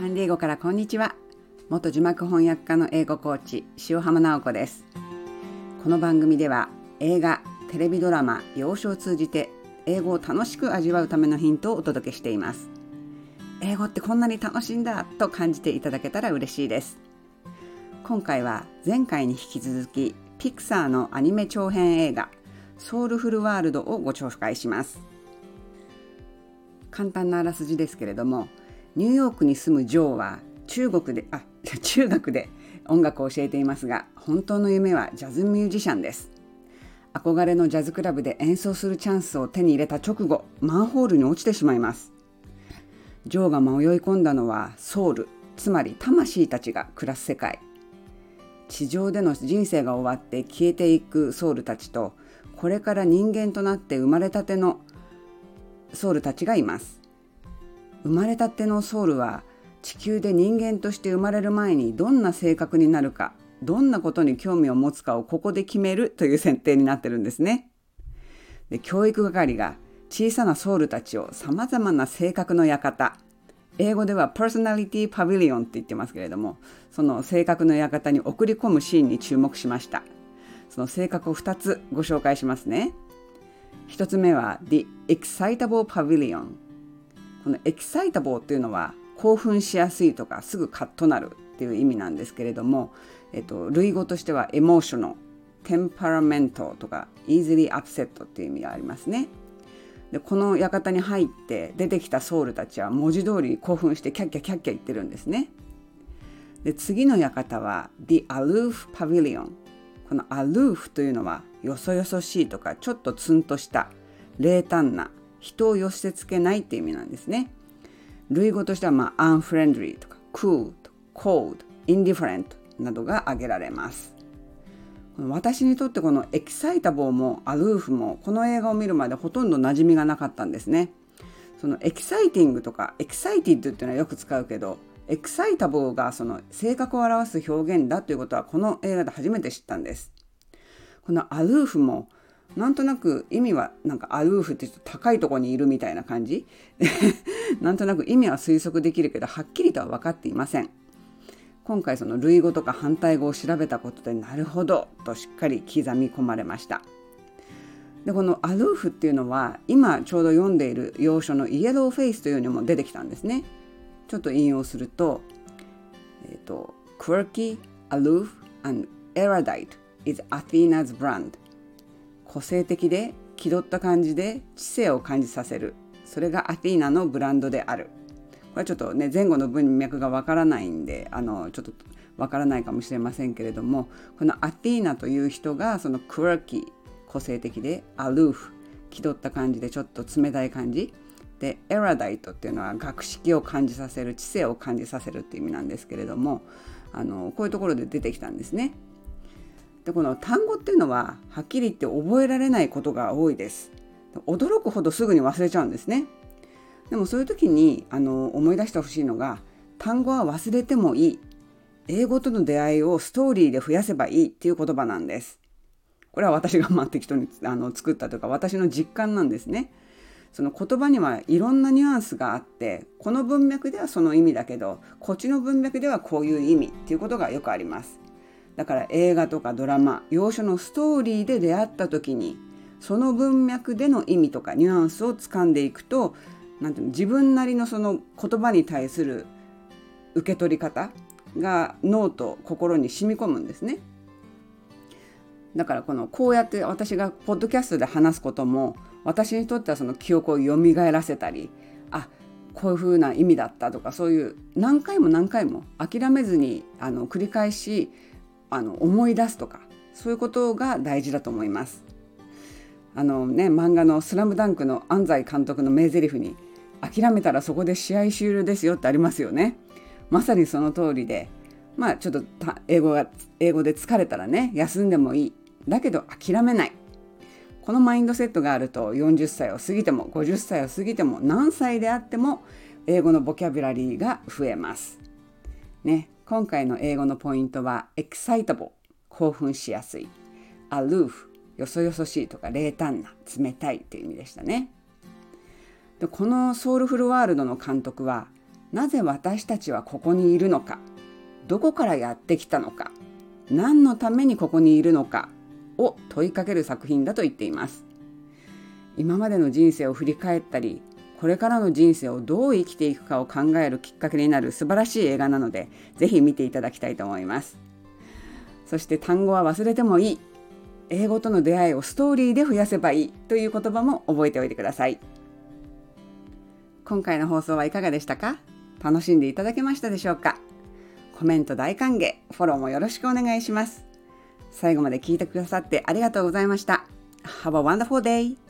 サンディエゴからこんにちは。元字幕翻訳家の英語コーチ塩浜直子です。この番組では映画テレビドラマ洋書を通じて英語を楽しく味わうためのヒントをお届けしています。英語ってこんなに楽しいんだと感じていただけたら嬉しいです。今回は前回に引き続きピクサーのアニメ長編映画ソウルフルワールドをご紹介します。簡単なあらすじですけれどもニューヨークに住むジョーは中国であ 中学で音楽を教えていますが本当の夢はジャズミュージシャンです。憧れのジャズクラブで演奏するチャンスを手に入れた直後マンホールに落ちてしまいます。ジョーが迷い込んだのはソウルつまり魂たちが暮らす世界。地上での人生が終わって消えていくソウルたちとこれから人間となって生まれたてのソウルたちがいます。生まれたてのソウルは地球で人間として生まれる前にどんな性格になるかどんなことに興味を持つかをここで決めるという設定になってるんですね。で教育係が小さなソウルたちをさまざまな性格の館英語ではパーソナリティパビリオンって言ってますけれどもその性格の館に送り込むシーンに注目しました。その性格を2つご紹介しますね。1つ目は The Excitable Pavilion この Excitable っていうのは興奮しやすいとかすぐカッとなるっていう意味なんですけれども、えっと、類語としては Emotional Temperamental とか Easily Upset っていう意味がありますね。でこの館に入って出てきたソウルたちは文字通り興奮してキャッキャキャッキャ言ってるんですね。で次の館は The Aloof Pavilion この Aloof というのはよそよそしいとかちょっとツンとした冷淡な人を寄せつけないって意味なんですね。類語としては、まあ、unfriendly とか cool と cold indifferent などが挙げられます。私にとってこの excitable も aloof もこの映画を見るまでほとんど馴染みがなかったんですね。その exciting とか excited っていうのはよく使うけどエキサイタボーがその性格を表す表現だということはこの映画で初めて知ったんです。このアルーフもなんとなく意味はなんかアルーフってちょっと高いとこにいるみたいな感じ。なんとなく意味は推測できるけどはっきりとは分かっていません。今回その類語とか反対語を調べたことでなるほどとしっかり刻み込まれました。でこのアルーフっていうのは今ちょうど読んでいる要所のイエローフェイスというのも出てきたんですね。ちょっと引用するとえっ、ー、と quirky, aloof and erudite is Athena's brand. 個性的で気取った感じで知性を感じさせる。それがアティーナのブランドである。これはちょっとね前後の文脈がわからないんであのちょっとわからないかもしれませんけれどもこのアティーナという人がそのクワーキー個性的でアルーフ気取った感じでちょっと冷たい感じ。でエラダイトっていうのは学識を感じさせる知性を感じさせるっていう意味なんですけれどもあのこういうところで出てきたんですね。でこの単語っていうのははっきり言って覚えられないことが多いです。驚くほどすぐに忘れちゃうんですね。でもそういう時にあの思い出してほしいのが単語は忘れてもいい。英語との出会いをストーリーで増やせばいいっていう言葉なんです。これは私がまあ適当にあの作ったというか私の実感なんですね。その言葉にはいろんなニュアンスがあってこの文脈ではその意味だけどこっちの文脈ではこういう意味っていうことがよくあります。だから映画とかドラマ洋書のストーリーで出会った時にその文脈での意味とかニュアンスをつかんでいくとなんていうの自分なりのその言葉に対する受け取り方が脳と心に染み込むんですね。だからこのこうやって私がポッドキャストで話すことも私にとってはその記憶を蘇らせたりあこういうふうな意味だったとかそういう何回も何回も諦めずにあの繰り返しあの思い出すとかそういうことが大事だと思います。あのね漫画の「スラムダンクの安西監督の名台詞に「諦めたらそこで試合終了ですよ」ってありますよね。まさにその通りでまあちょっと英語が英語で疲れたらね休んでもいいだけど諦めないこのマインドセットがあると40歳を過ぎても50歳を過ぎても何歳であっても英語のボキャブラリーが増えます。ね、今回の英語のポイントは excitable 興奮しやすい。aloof よそよそしいとか冷淡な冷たいという意味でしたね。でこのソウルフルワールドの監督はなぜ私たちはここにいるのかどこからやってきたのか何のためにここにいるのかを問いかける作品だと言っています。今までの人生を振り返ったりこれからの人生をどう生きていくかを考えるきっかけになる素晴らしい映画なのでぜひ見ていただきたいと思います。そして単語は忘れてもいい。英語との出会いをストーリーで増やせばいい。という言葉も覚えておいてください。今回の放送はいかがでしたか？楽しんでいただけましたでしょうか？コメント大歓迎、フォローもよろしくお願いします。最後まで聞いてくださってありがとうございました。Have a wonderful day!